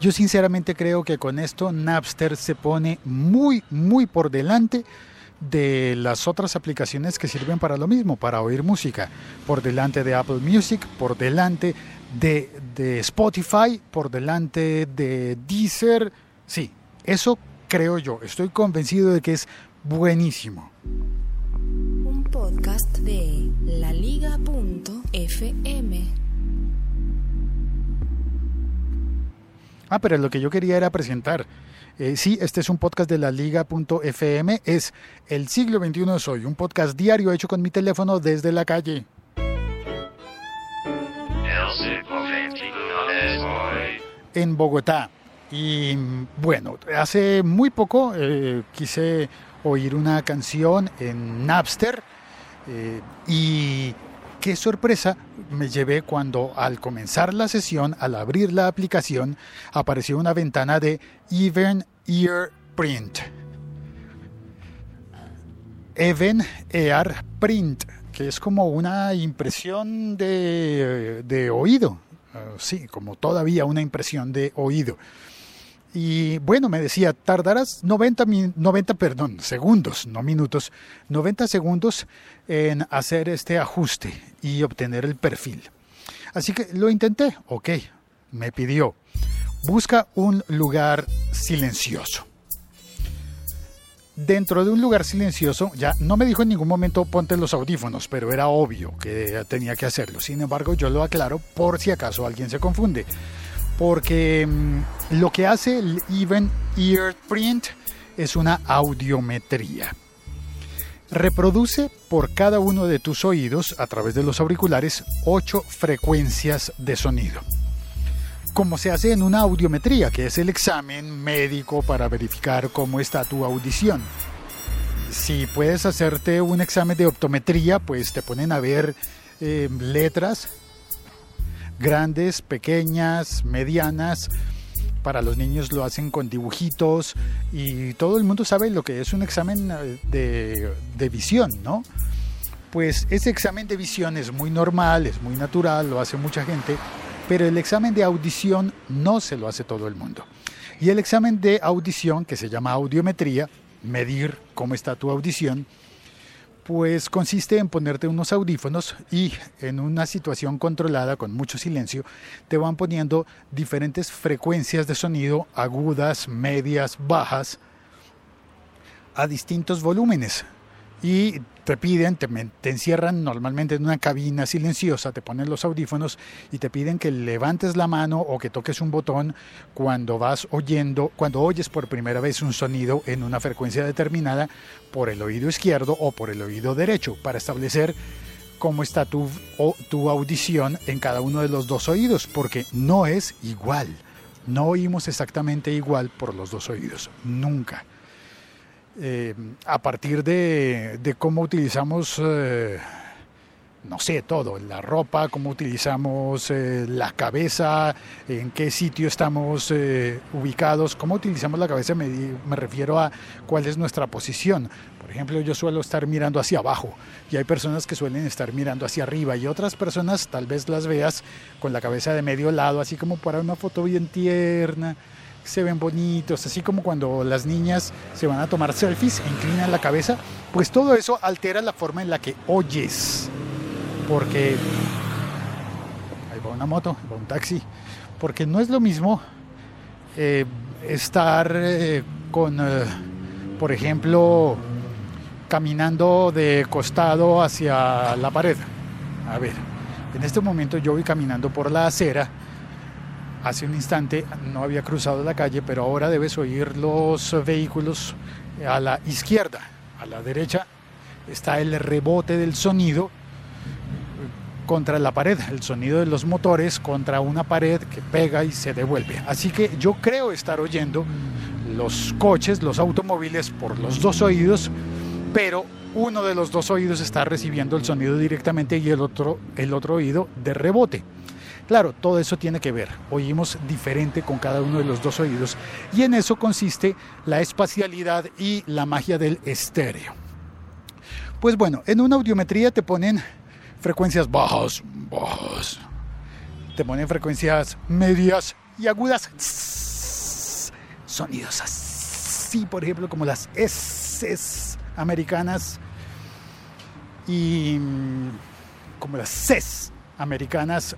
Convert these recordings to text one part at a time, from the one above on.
Yo sinceramente creo que con esto Napster se pone muy, muy por delante de las otras aplicaciones que sirven para lo mismo, para oír música, por delante de Apple Music, por delante de, de Spotify, por delante de Deezer. Sí, eso creo yo, estoy convencido de que es buenísimo. Un podcast de laliga.fm. Ah, pero lo que yo quería era presentar. Eh, sí, este es un podcast de la liga.fm. Es El siglo XXI soy, un podcast diario hecho con mi teléfono desde la calle. En Bogotá. Y bueno, hace muy poco eh, quise oír una canción en Napster eh, y qué sorpresa me llevé cuando al comenzar la sesión, al abrir la aplicación, apareció una ventana de Even Ear Print. Even Ear Print, que es como una impresión de, oído. Uh, sí, como todavía una impresión de oído. Y bueno, me decía, tardarás 90, 90, perdón, segundos, no minutos, 90 segundos en hacer este ajuste y obtener el perfil. Así que lo intenté, ok, me pidió, busca un lugar silencioso. Dentro de un lugar silencioso, ya no me dijo en ningún momento ponte los audífonos, pero era obvio que tenía que hacerlo. Sin embargo, yo lo aclaro por si acaso alguien se confunde porque mm, lo que hace el Even Ear Print es una audiometría. Reproduce por cada uno de tus oídos a través de los auriculares ocho frecuencias de sonido. Como se hace en una audiometría, que es el examen médico para verificar cómo está tu audición. Si puedes hacerte un examen de optometría, pues te ponen a ver eh, letras grandes, pequeñas, medianas. Para los niños lo hacen con dibujitos y todo el mundo sabe lo que es un examen eh, de, de visión, ¿no? Pues ese examen de visión es muy normal, es muy natural, lo hace mucha gente, pero el examen de audición no se lo hace todo el mundo. Y el examen de audición, que se llama audiometría, medir cómo está tu audición, pues consiste en ponerte unos audífonos y en una situación controlada con mucho silencio te van poniendo diferentes frecuencias de sonido agudas, medias, bajas a distintos volúmenes y te piden, te, te, encierran normalmente en una cabina silenciosa, te ponen los audífonos y te piden que levantes la mano o que toques un botón cuando vas oyendo, cuando oyes por primera vez un sonido en una frecuencia determinada por el oído izquierdo o por el oído derecho para establecer cómo está tu, o, tu audición en cada uno de los dos oídos, porque no es igual. No oímos exactamente igual por los dos oídos, nunca. Eh, a partir de, de cómo utilizamos, eh, no sé, todo, la ropa, cómo utilizamos eh, la cabeza, en qué sitio estamos eh, ubicados, cómo utilizamos la cabeza, me, me refiero a cuál es nuestra posición. Por ejemplo, yo suelo estar mirando hacia abajo y hay personas que suelen estar mirando hacia arriba y otras personas tal vez las veas con la cabeza de medio lado, así como para una foto bien tierna se ven bonitos, así como cuando las niñas se van a tomar selfies e inclinan la cabeza, pues todo eso altera la forma en la que oyes. Porque ahí va una moto, ahí va un taxi, porque no es lo mismo eh, estar eh, con, eh, por ejemplo, caminando de costado hacia la pared. A ver, en este momento yo voy caminando por la acera hace un instante no había cruzado la calle, pero ahora debes oír los vehículos a la izquierda. A la derecha está el rebote del sonido contra la pared, el sonido de los motores contra una pared que pega y se devuelve. Así que yo creo estar oyendo los coches, los automóviles por los dos oídos, pero uno de los dos oídos está recibiendo el sonido directamente y el otro, el otro oído de rebote. Claro, todo eso tiene que ver. Oímos diferente con cada uno de los dos oídos y en eso consiste la espacialidad y la magia del estéreo. Pues bueno, en una audiometría te ponen frecuencias bajas, bajas. Te ponen frecuencias medias y agudas. Sonidos así, por ejemplo, como las S americanas y mm, como las Cs americanas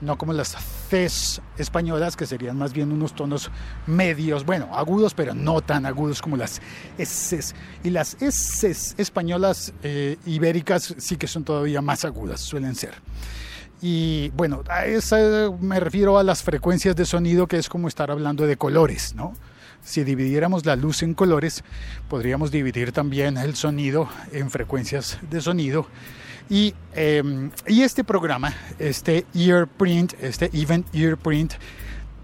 no como las Cs españolas, que serían más bien unos tonos medios, bueno, agudos, pero no tan agudos como las S. Y las S españolas eh, ibéricas sí que son todavía más agudas, suelen ser. Y bueno, a esa me refiero a las frecuencias de sonido, que es como estar hablando de colores, ¿no? Si dividiéramos la luz en colores, podríamos dividir también el sonido en frecuencias de sonido. Y, eh, y este programa, este Earprint, este Event Earprint,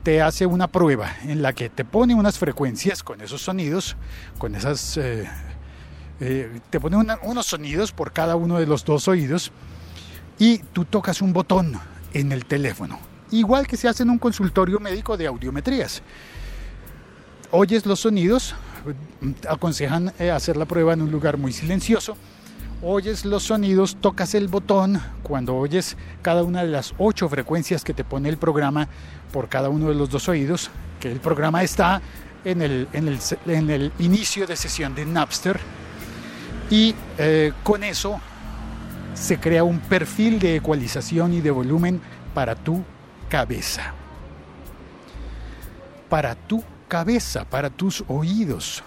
te hace una prueba en la que te pone unas frecuencias con esos sonidos, con esas... eh, eh, te pone unos sonidos por cada uno de los dos oídos y tú tocas un botón en el teléfono. Igual que se hace en un consultorio médico de audiometrías. Oyes los sonidos, aconsejan eh, hacer la prueba en un lugar muy silencioso. Oyes los sonidos, tocas el botón cuando oyes cada una de las ocho frecuencias que te pone el programa por cada uno de los dos oídos, que el programa está en el, en el, en el inicio de sesión de Napster. Y eh, con eso se crea un perfil de ecualización y de volumen para tu cabeza. Para tu cabeza, para tus oídos.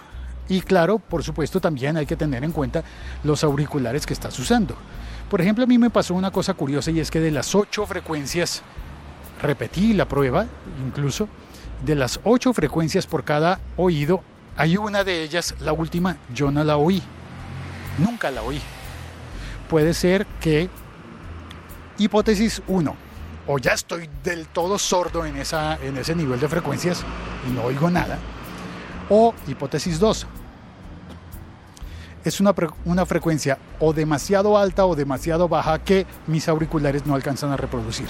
Y claro, por supuesto, también hay que tener en cuenta los auriculares que estás usando. Por ejemplo, a mí me pasó una cosa curiosa y es que de las ocho frecuencias, repetí la prueba incluso, de las ocho frecuencias por cada oído, hay una de ellas, la última, yo no la oí. Nunca la oí puede ser que, hipótesis 1, o ya estoy del todo sordo en, esa, en ese nivel de frecuencias y no oigo nada, o hipótesis 2, es una, una frecuencia o demasiado alta o demasiado baja que mis auriculares no alcanzan a reproducir.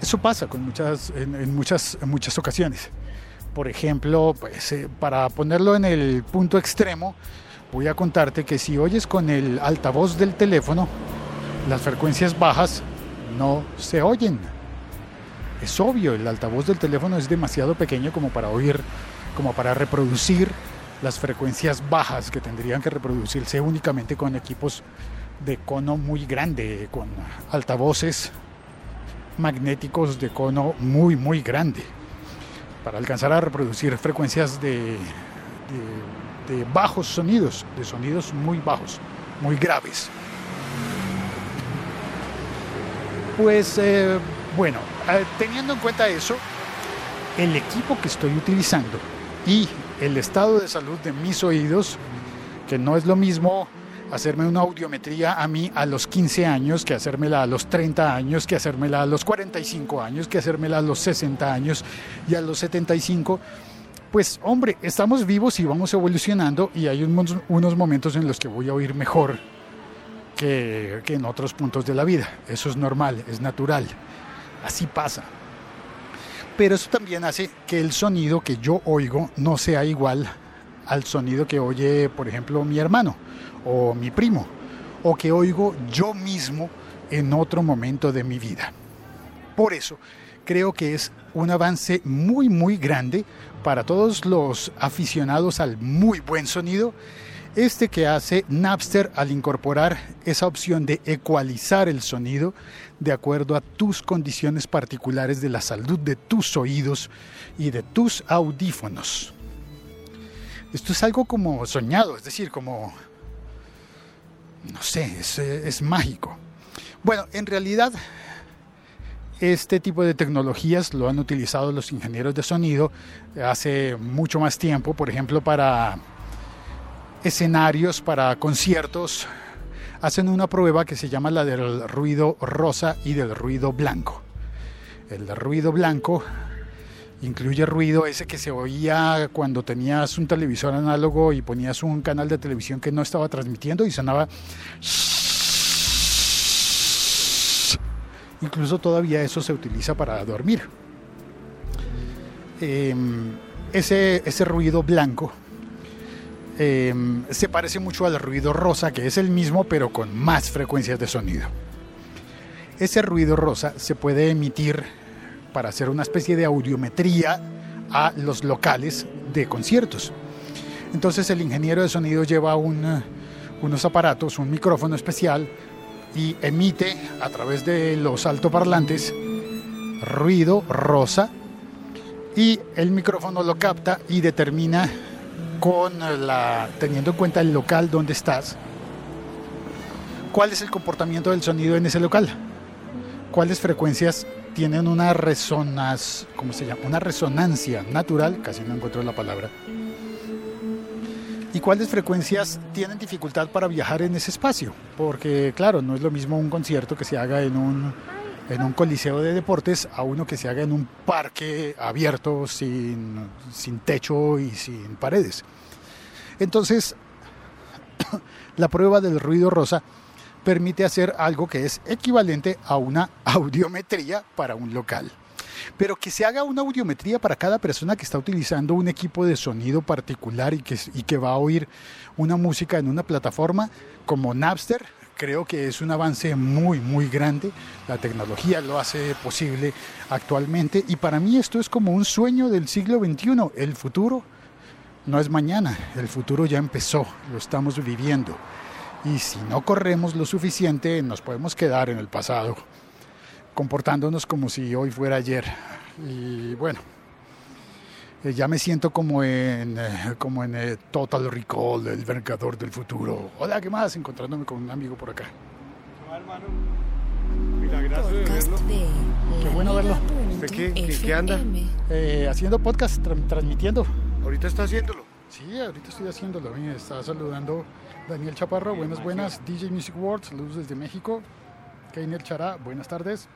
Eso pasa con muchas, en, muchas, muchas ocasiones. Por ejemplo, pues, eh, para ponerlo en el punto extremo, voy a contarte que si oyes con el altavoz del teléfono, las frecuencias bajas no se oyen. Es obvio, el altavoz del teléfono es demasiado pequeño como para oír, como para reproducir las frecuencias bajas que tendrían que reproducirse únicamente con equipos de cono muy grande, con altavoces magnéticos de cono muy, muy grande, para alcanzar a reproducir frecuencias de, bajos sonidos, de sonidos muy bajos, muy graves. Pues eh, bueno, eh, teniendo en cuenta eso, el equipo que estoy utilizando y el estado de salud de mis oídos, que no es lo mismo hacerme una audiometría a mí a los 15 años que hacérmela a los 30 años, que hacérmela a los 45 años, que hacérmela a los 60 años y a los 75, Pues hombre, estamos vivos y vamos evolucionando y hay unos, momentos en los que voy a oír mejor que en otros puntos de la vida. Eso es normal, es natural. Así pasa. Pero eso también hace que el sonido que yo oigo no sea igual al sonido que oye, por ejemplo, mi hermano o mi primo, o que oigo yo mismo en otro momento de mi vida. Por eso, creo que es un avance muy, muy grande para todos los aficionados al muy buen sonido, este que hace Napster al incorporar esa opción de ecualizar el sonido de acuerdo a tus condiciones particulares de la salud de tus oídos y de tus audífonos. Esto es algo como soñado, es decir, como, no sé, es, es mágico. Bueno, en realidad este tipo de tecnologías lo han utilizado los ingenieros de sonido hace mucho más tiempo, por ejemplo, para escenarios, para conciertos. Hacen una prueba que se llama la del ruido rosa y del ruido blanco. El ruido blanco incluye ruido ese que se oía cuando tenías un televisor análogo y ponías un canal de televisión que no estaba transmitiendo y sonaba Incluso todavía eso se utiliza para dormir. Eh, ese, ese, ruido blanco eh, se parece mucho al ruido rosa, que es el mismo pero con más frecuencias de sonido. Ese ruido rosa se puede emitir para hacer una especie de audiometría a los locales de conciertos. Entonces el ingeniero de sonido lleva un, unos aparatos, un micrófono especial y emite a través de los altoparlantes ruido rosa y el micrófono lo capta y determina con la teniendo en cuenta el local donde estás cuál es el comportamiento del sonido en ese local cuáles frecuencias tienen una resonancia ¿cómo se llama? una resonancia natural casi no encuentro la palabra y cuáles frecuencias tienen dificultad para viajar en ese espacio. Porque claro, no es lo mismo un concierto que se haga en un, en un coliseo de deportes a uno que se haga en un parque abierto, sin, sin techo y sin paredes. Entonces, la prueba del ruido rosa permite hacer algo que es equivalente a una audiometría para un local pero que se haga una audiometría para cada persona que está utilizando un equipo de sonido particular y que, y que va a oír una música en una plataforma como Napster. Creo que es un avance muy, muy grande. La tecnología lo hace posible actualmente y para mí esto es como un sueño del siglo XXI. El futuro no es mañana, el futuro ya empezó, lo estamos viviendo. Y si no corremos lo suficiente, nos podemos quedar en el pasado comportándonos como si hoy fuera ayer. Y bueno, eh, ya me siento como en, eh, como en eh, Total Recall, el Vengador del futuro. Hola, ¿qué más? Encontrándome con un amigo por acá. Hola, hermano. Milagroso de verlo. Qué bueno verlo. ¿Usted qué, qué, qué anda? Eh, haciendo podcast, tra- transmitiendo. Ahorita está haciéndolo. Sí, ahorita estoy haciéndolo. Me está saludando Daniel Chaparro. Buenas, buenas. DJ Music World, saludos desde México. Keiner Chará, buenas tardes.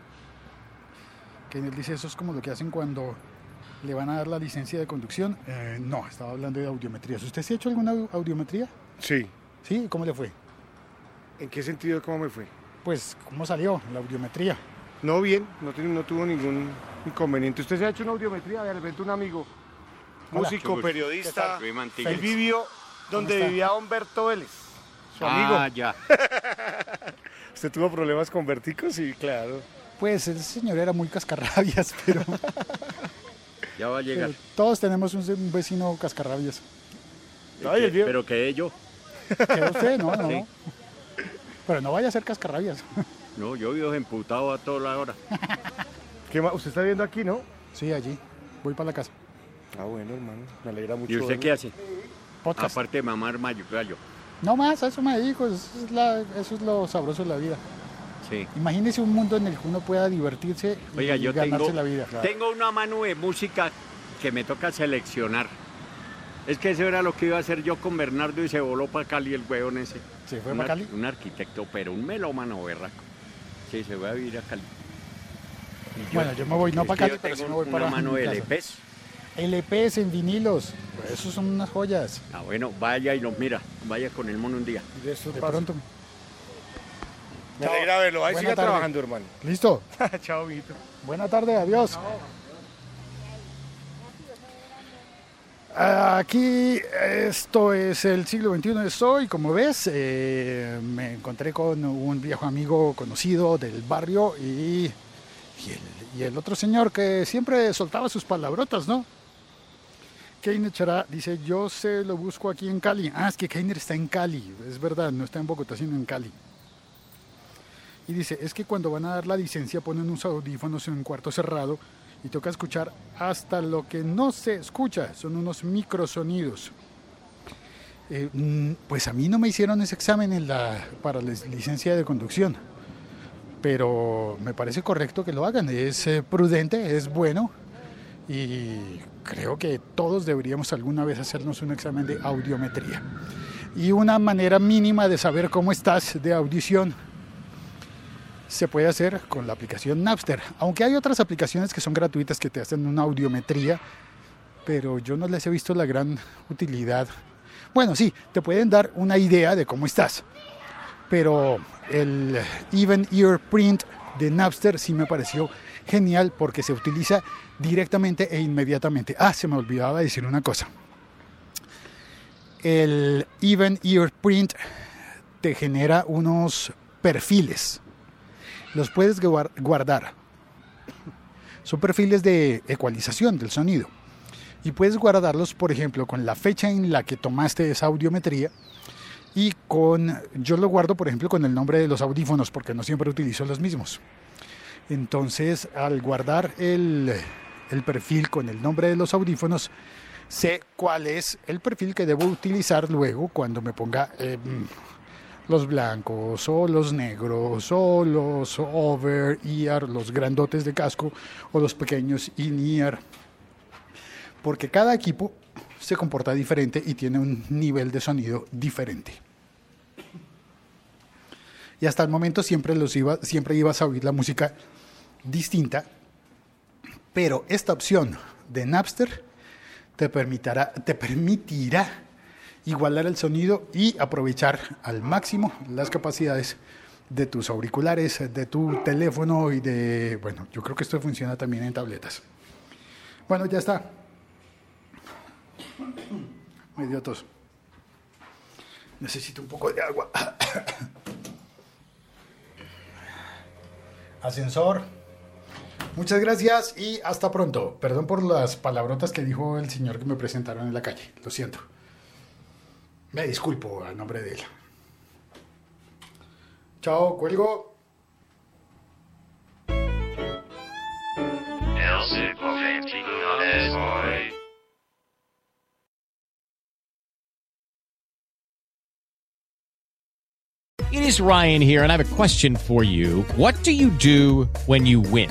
Keiner dice, eso es como lo que hacen cuando le van a dar la licencia de conducción. Eh, no, estaba hablando de audiometrías. ¿Usted sí ha hecho alguna au- audiometría? Sí. Sí, ¿cómo le fue? ¿En qué sentido cómo me fue? Pues, ¿cómo salió la audiometría? No, bien. No, tuvo ningún inconveniente. ¿Usted se ha hecho una audiometría? De repente un amigo, Hola. músico, ¿Qué periodista. Él vivió donde está? vivía Humberto Vélez, su amigo. Ah, ya. ¿Usted tuvo problemas con vértigos? Sí, claro. Pues ese señor era muy cascarrabias, pero, Ya va a llegar. pero todos tenemos un, un vecino cascarrabias. Ay, el viejo. Pero quedé yo. ¿Quedó usted? No, no, Sí. no. Pero no vaya a ser cascarrabias. No, yo vivo emputado a toda la hora. ¿Qué más? ¿Usted está viendo aquí, no? Sí, allí. Voy para la casa. Ah, bueno, hermano. Me alegra mucho. ¿Y usted verlo. qué hace? Podcast. Aparte de mamar mayo, gallo. No más, eso me dedico. Eso es, la- eso es lo sabroso de la vida. Sí. Imagínese un mundo en el que uno pueda divertirse Oiga, y yo ganarse tengo, la vida. tengo una mano de música que me toca seleccionar. Es que eso era lo que iba a hacer yo con Bernardo y se voló para Cali el hueón ese. ¿Se fue para ar- Cali? un arquitecto, pero un melómano berraco. Sí, se va a vivir a Cali. Bueno, yo me voy no para Cali, pero sí me voy para una mano mi de. LPs. LPs en vinilos. Pues esos son unas joyas. Ah, bueno, vaya y los mira. Vaya con el mono un día. De estos De pronto. Me alegra verlo. Ahí siga trabajando, hermano. ¿Listo? Chao, mijito. Buena tarde, adiós. Aquí esto es el siglo XXI estoy, como ves, eh, me encontré con un viejo amigo conocido del barrio y, y, el, y el otro señor que siempre soltaba sus palabrotas, ¿no? Keiner Chará dice, yo se lo busco aquí en Cali. Ah, es que Keiner está en Cali, es verdad, no está en Bogotá, sino en Cali. Y dice, es que cuando van a dar la licencia ponen unos audífonos en un cuarto cerrado y toca escuchar hasta lo que no se escucha, son unos microsonidos. Eh, mm, pues a mí no me hicieron ese examen en la, para la licencia de conducción, pero me parece correcto que lo hagan, es eh, prudente, es bueno y creo que todos deberíamos alguna vez hacernos un examen de audiometría. Y una manera mínima de saber cómo estás de audición se puede hacer con la aplicación Napster. Aunque hay otras aplicaciones que son gratuitas que te hacen una audiometría, pero yo no les he visto la gran utilidad. Bueno, sí, te pueden dar una idea de cómo estás, pero el Even Ear Print de Napster sí me pareció genial porque se utiliza directamente e inmediatamente. Ah, se me olvidaba decir una cosa. El Even Ear Print te genera unos perfiles los puedes guar- guardar. Son perfiles de ecualización del sonido. Y puedes guardarlos, por ejemplo, con la fecha en la que tomaste esa audiometría. Y con, yo lo guardo, por ejemplo, con el nombre de los audífonos, porque no siempre utilizo los mismos. Entonces, al guardar el, el perfil con el nombre de los audífonos, sé cuál es el perfil que debo utilizar luego cuando me ponga eh, los blancos o los negros o los over ear, los grandotes de casco o los pequeños in ear. Porque cada equipo se comporta diferente y tiene un nivel de sonido diferente. Y hasta el momento siempre, los iba, siempre ibas a oír la música distinta, pero esta opción de Napster te permitirá, te permitirá igualar el sonido y aprovechar al máximo las capacidades de tus auriculares, de tu teléfono y de, bueno, yo creo que esto funciona también en tabletas. Bueno, ya está. Me dio tos. Necesito un poco de agua. Ascensor. Muchas gracias y hasta pronto. Perdón por las palabrotas que dijo el señor que me presentaron en la calle. Lo siento. Me disculpo a nombre de él. Chao, cuelgo. It is Ryan here, and I have a question for you. What do you do when you win?